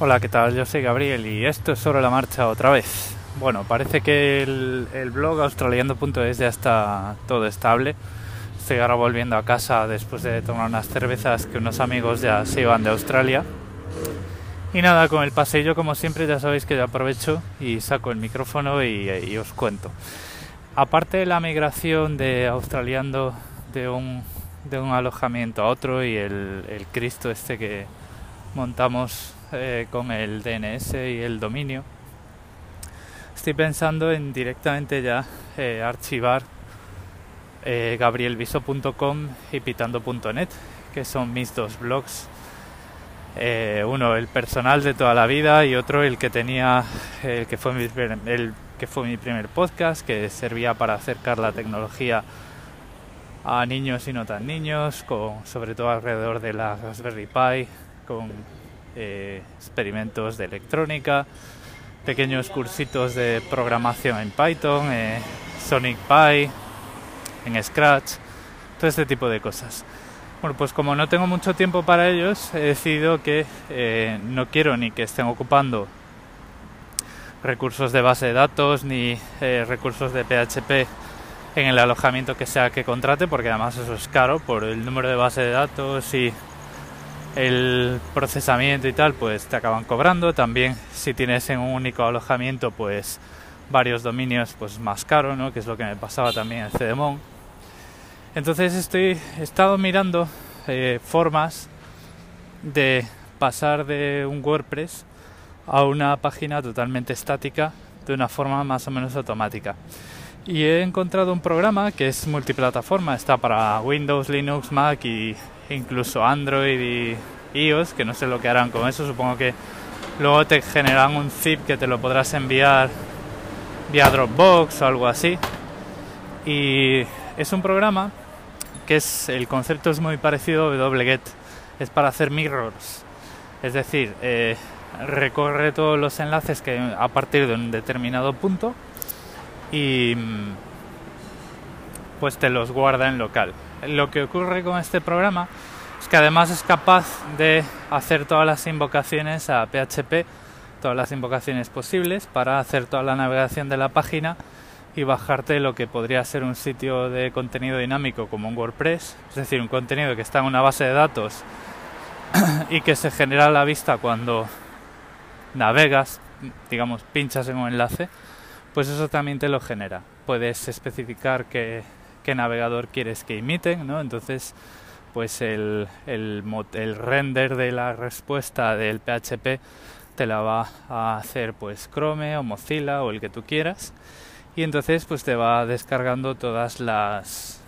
Hola, ¿qué tal? Yo soy Gabriel y esto es sobre la marcha otra vez. Bueno, parece que el, el blog australiano.es ya está todo estable. Estoy ahora volviendo a casa después de tomar unas cervezas que unos amigos ya se iban de Australia. Y nada, con el paseillo como siempre ya sabéis que yo aprovecho y saco el micrófono y, os cuento. Aparte de la migración de australiano de un, de un alojamiento a otro y el, el Cristo este que montamos eh, con el DNS y el dominio, estoy pensando en directamente ya eh, archivar eh, gabrielviso.com y pitando.net, que son mis dos blogs. Uno el personal de toda la vida y otro el que tenía el que fue mi, el que fue mi primer podcast que servía para acercar la tecnología a niños y no tan niños sobre todo alrededor de la Raspberry Pi con eh, experimentos de electrónica pequeños cursitos de programación en Python eh, Sonic Pi en Scratch todo este tipo de cosas. Bueno, pues como no tengo mucho tiempo para ellos, he decidido que eh, no quiero ni que estén ocupando recursos de base de datos ni eh, recursos de PHP en el alojamiento que sea que contrate, porque además eso es caro por el número de base de datos y el procesamiento y tal, pues te acaban cobrando. También si tienes en un único alojamiento, pues varios dominios, pues más caro, ¿no? Que es lo que me pasaba también en CDMON entonces estoy, he estado mirando eh, formas de pasar de un WordPress a una página totalmente estática de una forma más o menos automática. Y he encontrado un programa que es multiplataforma, está para Windows, Linux, Mac e incluso Android y iOS, que no sé lo que harán con eso, supongo que luego te generan un zip que te lo podrás enviar vía Dropbox o algo así. Y es un programa que es el concepto es muy parecido a wget, es para hacer mirrors, es decir, eh, recorre todos los enlaces que a partir de un determinado punto y mm, pues te los guarda en local. Lo que ocurre con este programa es que además es capaz de hacer todas las invocaciones a PHP, todas las invocaciones posibles para hacer toda la navegación de la página y bajarte lo que podría ser un sitio de contenido dinámico como un WordPress, es decir, un contenido que está en una base de datos y que se genera a la vista cuando navegas, digamos, pinchas en un enlace, pues eso también te lo genera. Puedes especificar qué, navegador quieres que imiten, ¿no? Entonces, pues el, el, el render de la respuesta del PHP te la va a hacer pues Chrome o Mozilla o el que tú quieras y entonces pues te va descargando todas las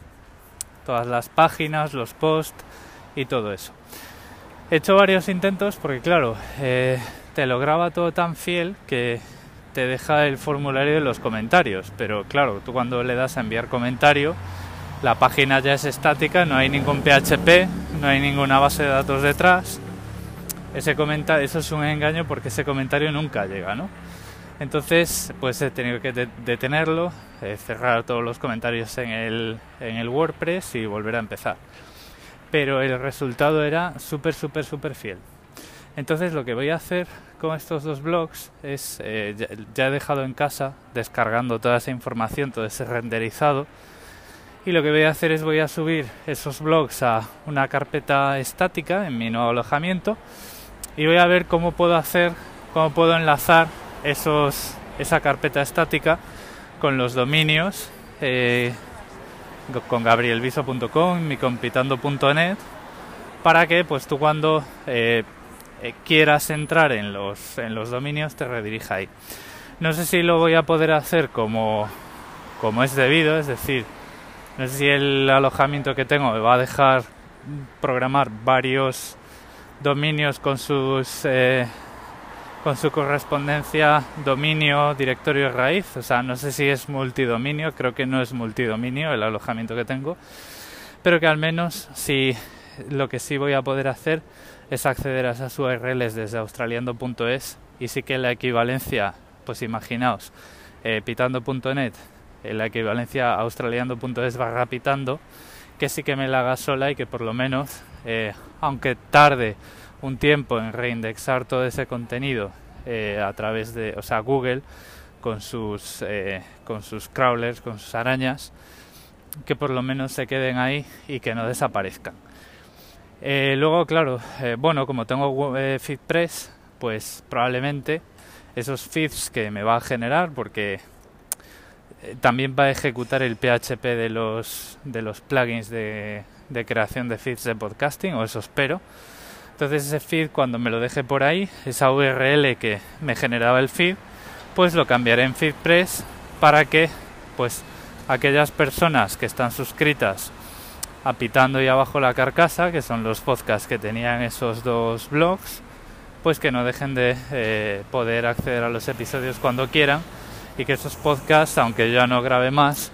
todas las páginas, los posts y todo eso. He hecho varios intentos porque claro, eh, te lo graba todo tan fiel que te deja el formulario de los comentarios, pero claro, tú cuando le das a enviar comentario, la página ya es estática, no hay ningún PHP, no hay ninguna base de datos detrás. Ese comentario, eso es un engaño porque ese comentario nunca llega, ¿no? Entonces, pues he tenido que detenerlo, eh, cerrar todos los comentarios en el, en el WordPress y volver a empezar. Pero el resultado era súper, súper, súper fiel. Entonces lo que voy a hacer con estos dos blogs es, eh, ya, ya, he dejado en casa descargando toda esa información, todo ese renderizado, y lo que voy a hacer es voy a subir esos blogs a una carpeta estática en mi nuevo alojamiento y voy a ver cómo puedo hacer, cómo puedo enlazar esos, esa carpeta estática con los dominios eh, con gabrielviso.com y compitando.net para que pues tú cuando eh, eh, quieras entrar en los, en los dominios te redirija ahí. No sé si lo voy a poder hacer como, como es debido, es decir, no sé si el alojamiento que tengo me va a dejar programar varios dominios con sus eh, con su correspondencia dominio directorio raíz o sea no sé si es multidominio creo que no es multidominio el alojamiento que tengo pero que al menos si lo que sí voy a poder hacer es acceder a esas URLs desde australiando.es y sí que la equivalencia pues imaginaos eh, pitando.net eh, la equivalencia australiando.es va pitando que sí que me la haga sola y que por lo menos eh, aunque tarde un tiempo en reindexar todo ese contenido a través de, o sea, Google con sus, con sus crawlers, con sus arañas, que por lo menos se queden ahí y que no desaparezcan. Eh, luego, claro, bueno, como tengo FeedPress, pues probablemente esos feeds que me va a generar, porque también va a ejecutar el PHP de los, de los plugins de, de creación de feeds de podcasting, o eso espero. Entonces ese feed cuando me lo deje por ahí, esa URL que me generaba el feed, pues lo cambiaré en FeedPress para que pues aquellas personas que están suscritas a Pitando y Abajo la Carcasa, que son los podcasts que tenían esos dos blogs, pues que no dejen de eh, poder acceder a los episodios cuando quieran y que esos podcasts, aunque ya no grabe más,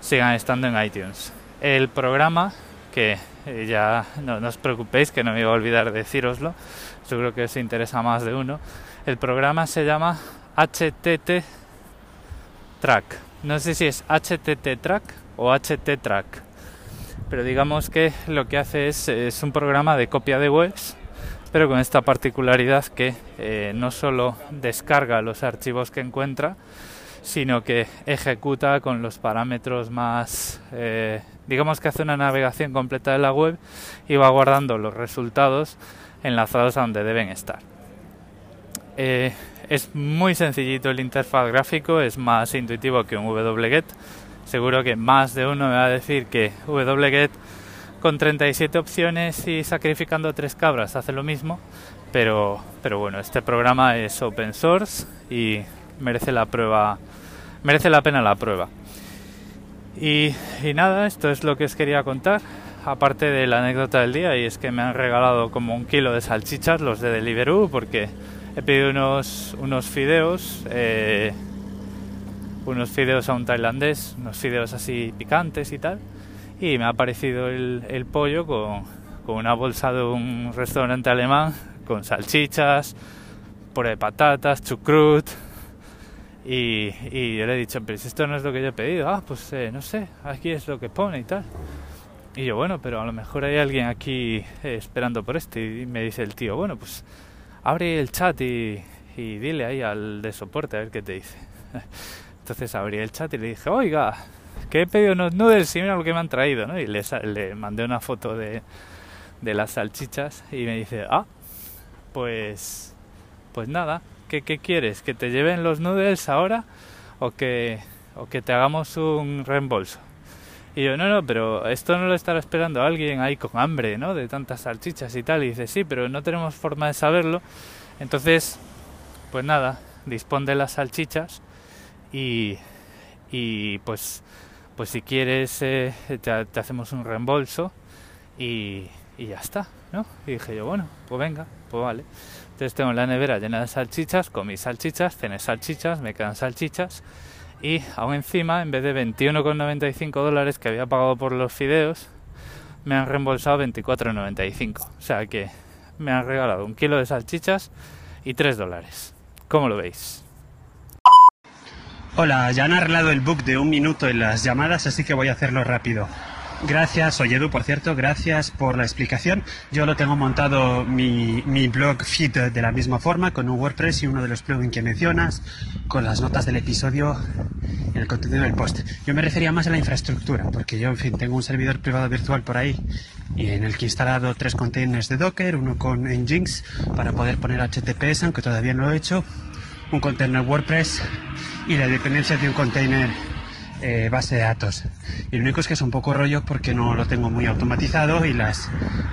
sigan estando en iTunes. El programa que eh, ya no, os preocupéis que no me iba a olvidar de deciroslo, seguro que os interesa más de uno. El programa se llama HTT Track. No sé si es HTT Track o HT Track, pero digamos que lo que hace es, es un programa de copia de webs, pero con esta particularidad que eh, no solo descarga los archivos que encuentra, sino que ejecuta con los parámetros más eh, digamos que hace una navegación completa de la web y va guardando los resultados enlazados a donde deben estar. Eh, es muy sencillito el interfaz gráfico, es más intuitivo que un wget. Seguro que más de uno me va a decir que wget con 37 opciones y sacrificando tres cabras hace lo mismo, pero, pero bueno, este programa es open source y merece la prueba, merece la pena la prueba. Y, nada, esto es lo que os quería contar, aparte de la anécdota del día, y es que me han regalado como un kilo de salchichas los de Deliveroo, porque he pedido unos, unos fideos, eh, unos fideos a un tailandés, unos fideos así picantes y tal, y me ha aparecido el, el pollo con, con una bolsa de un restaurante alemán, con salchichas, puré de patatas, chucrut, y, y, yo le he dicho, pero si esto no es lo que yo he pedido, ah, pues eh, no sé, aquí es lo que pone y tal. Y yo, bueno, pero a lo mejor hay alguien aquí eh, esperando por este. Y me dice el tío, bueno, pues abre el chat y, y dile ahí al de soporte a ver qué te dice. Entonces abrí el chat y le dije, oiga, que he pedido unos noodles y mira lo que me han traído, ¿no? Y le, le mandé una foto de, de las salchichas y me dice, ah, pues, pues nada, ¿Qué, quieres? ¿Que te lleven los noodles ahora o que, o que te hagamos un reembolso? Y yo, no, no, pero esto no lo estará esperando alguien ahí con hambre, ¿no? De tantas salchichas y tal. Y dice, sí, pero no tenemos forma de saberlo. Entonces, pues nada, dispón de las salchichas y, y pues, pues si quieres eh, te, hacemos un reembolso y, y ya está, ¿no? Y dije yo, bueno, pues venga, pues vale. Entonces tengo la nevera llena de salchichas, comí salchichas, cené salchichas, me quedan salchichas y aún encima, en vez de 21,95 dólares que había pagado por los fideos, me han reembolsado 24,95. O sea que me han regalado un kilo de salchichas y 3 dólares. ¿Cómo lo veis? Hola, ya han arreglado el bug de un minuto en las llamadas, así que voy a hacerlo rápido. Gracias, Oyedu, por cierto, gracias por la explicación. Yo lo tengo montado mi, mi, blog feed de la misma forma, con un WordPress y uno de los plugins que mencionas, con las notas del episodio y el contenido del post. Yo me refería más a la infraestructura, porque yo, en fin, tengo un servidor privado virtual por ahí y en el que he instalado tres containers de Docker, uno con Nginx para poder poner HTTPS, aunque todavía no lo he hecho, un container WordPress y la dependencia de un container eh, base de datos. Y lo único es que es un poco rollo porque no lo tengo muy automatizado y las,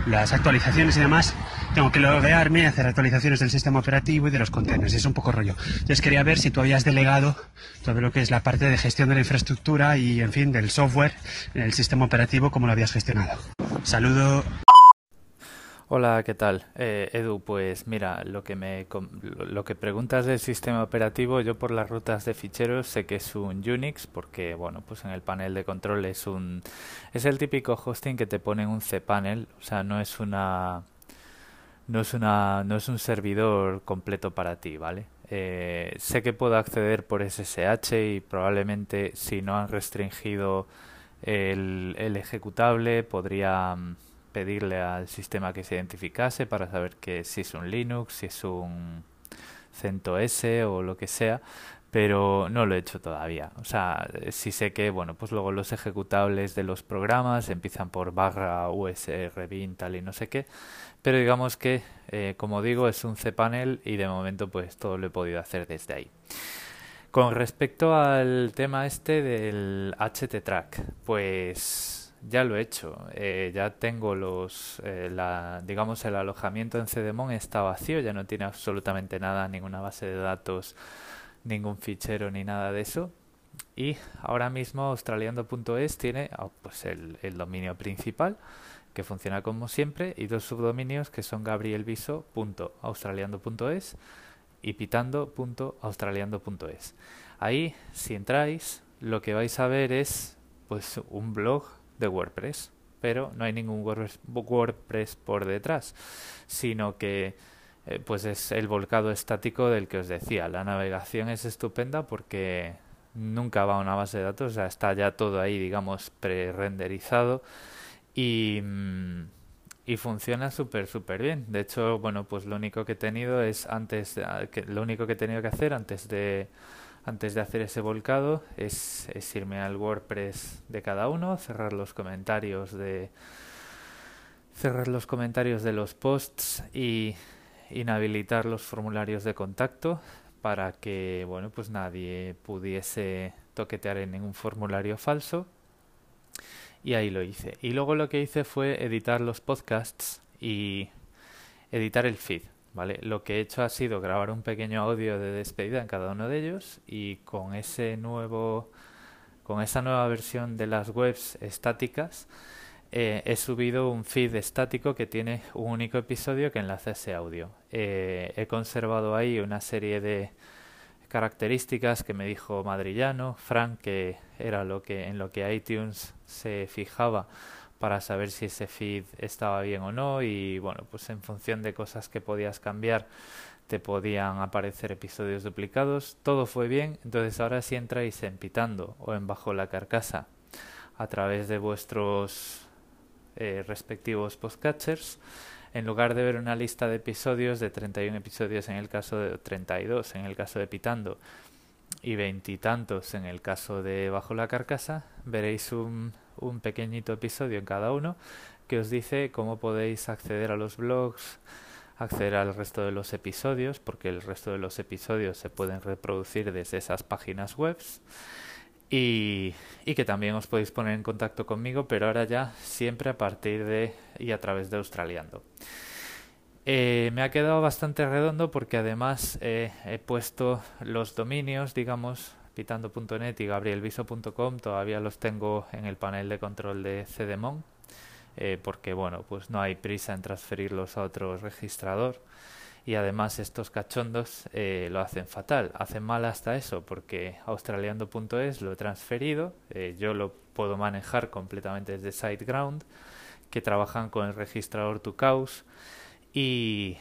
las actualizaciones y demás tengo que loguearme y hacer actualizaciones del sistema operativo y de los contenedores. Es un poco rollo. Entonces quería ver si tú habías delegado todo lo que es la parte de gestión de la infraestructura y, en fin, del software en el sistema operativo, como lo habías gestionado. Saludo. Hola, ¿qué tal? Eh, Edu, pues mira, lo que me lo que preguntas del sistema operativo, yo por las rutas de ficheros sé que es un Unix porque bueno, pues en el panel de control es un es el típico hosting que te pone en un cPanel, o sea, no es una no es una no es un servidor completo para ti, ¿vale? Eh, sé que puedo acceder por SSH y probablemente si no han restringido el, el ejecutable podría pedirle al sistema que se identificase para saber que si es un Linux, si es un CentOS o lo que sea, pero no lo he hecho todavía. O sea, sí sé que, bueno, pues luego los ejecutables de los programas empiezan por barra usr bin tal y no sé qué, pero digamos que, eh, como digo, es un cpanel y de momento pues todo lo he podido hacer desde ahí. Con respecto al tema este del HT-Track, pues ya lo he hecho. Eh, ya tengo los, eh, la, digamos, el alojamiento en CDMON está vacío, ya no tiene absolutamente nada, ninguna base de datos, ningún fichero ni nada de eso. Y ahora mismo australiando.es tiene oh, pues el, el, dominio principal que funciona como siempre y dos subdominios que son gabrielviso.australiando.es y pitando.australiando.es. Ahí, si entráis, lo que vais a ver es pues un blog de WordPress, pero no hay ningún WordPress por detrás, sino que eh, pues es el volcado estático del que os decía. La navegación es estupenda porque nunca va a una base de datos, o sea, está ya todo ahí, digamos, pre-renderizado y mm, y funciona súper súper bien. De hecho, bueno, pues lo único que he tenido es antes que lo único que he tenido que hacer antes de antes de hacer ese volcado es, irme al WordPress de cada uno, cerrar los comentarios de cerrar los comentarios de los posts y inhabilitar los formularios de contacto para que bueno pues nadie pudiese toquetear en ningún formulario falso y ahí lo hice. Y luego lo que hice fue editar los podcasts y editar el feed. ¿Vale? Lo que he hecho ha sido grabar un pequeño audio de despedida en cada uno de ellos y con ese nuevo con esa nueva versión de las webs estáticas eh, he subido un feed estático que tiene un único episodio que enlaza ese audio. Eh, he conservado ahí una serie de características que me dijo Madrillano, Frank, que era lo que en lo que iTunes se fijaba para saber si ese feed estaba bien o no y bueno, pues en función de cosas que podías cambiar te podían aparecer episodios duplicados, todo fue bien, entonces ahora si entráis en Pitando o en Bajo la Carcasa a través de vuestros eh, respectivos podcatchers, en lugar de ver una lista de episodios de 31 episodios en el caso de 32 en el caso de Pitando y veintitantos en el caso de Bajo la Carcasa, veréis un, un pequeñito episodio en cada uno que os dice cómo podéis acceder a los blogs, acceder al resto de los episodios, porque el resto de los episodios se pueden reproducir desde esas páginas web y, y, que también os podéis poner en contacto conmigo, pero ahora ya siempre a partir de y a través de Australiando. Eh, me ha quedado bastante redondo porque además eh, he puesto los dominios, digamos, pitando.net y gabrielviso.com, todavía los tengo en el panel de control de CDMON, eh, porque bueno, pues no hay prisa en transferirlos a otro registrador y además estos cachondos eh, lo hacen fatal. Hacen mal hasta eso porque australiando.es lo he transferido, eh, yo lo puedo manejar completamente desde SiteGround, que trabajan con el registrador Tucaus y,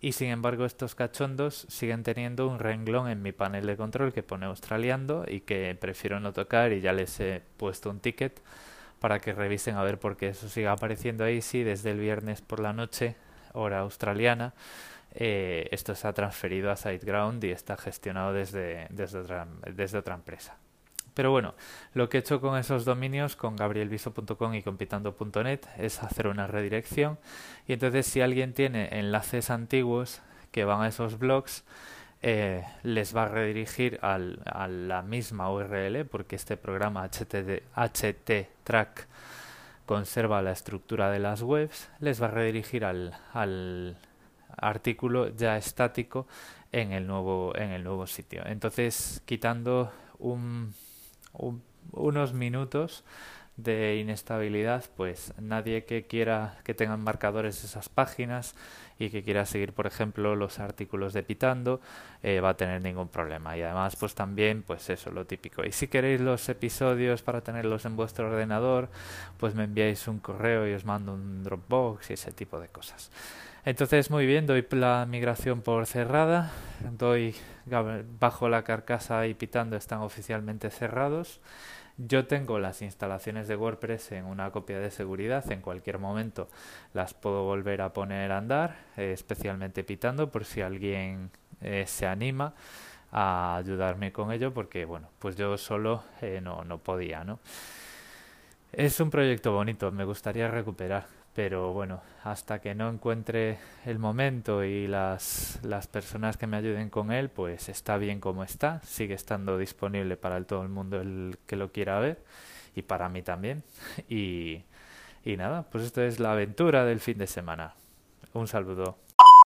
y sin embargo estos cachondos siguen teniendo un renglón en mi panel de control que pone australiando y que prefiero no tocar y ya les he puesto un ticket para que revisen a ver por qué eso sigue apareciendo ahí sí desde el viernes por la noche hora australiana eh, esto se ha transferido a SiteGround y está gestionado desde, desde, otra, desde otra empresa. Pero bueno, lo que he hecho con esos dominios, con gabrielviso.com y con pitando.net, es hacer una redirección. Y entonces si alguien tiene enlaces antiguos que van a esos blogs, eh, les va a redirigir al, a la misma URL, porque este programa HTTrack HT conserva la estructura de las webs, les va a redirigir al, al artículo ya estático en el nuevo, en el nuevo sitio. Entonces, quitando un, unos minutos de inestabilidad, pues nadie que quiera que tengan marcadores esas páginas y que quiera seguir, por ejemplo, los artículos de Pitando, eh, va a tener ningún problema. Y además, pues también, pues eso, lo típico. Y si queréis los episodios para tenerlos en vuestro ordenador, pues me enviáis un correo y os mando un Dropbox y ese tipo de cosas. Entonces, muy bien, doy la migración por cerrada, doy bajo la carcasa y pitando están oficialmente cerrados. Yo tengo las instalaciones de WordPress en una copia de seguridad, en cualquier momento las puedo volver a poner a andar, especialmente pitando por si alguien eh, se anima a ayudarme con ello, porque bueno, pues yo solo eh, no, no podía, ¿no? Es un proyecto bonito, me gustaría recuperar, pero bueno, hasta que no encuentre el momento y las, las personas que me ayuden con él, pues está bien como está, sigue estando disponible para todo el mundo el que lo quiera ver y para mí también. Y, y nada, pues esto es la aventura del fin de semana. Un saludo.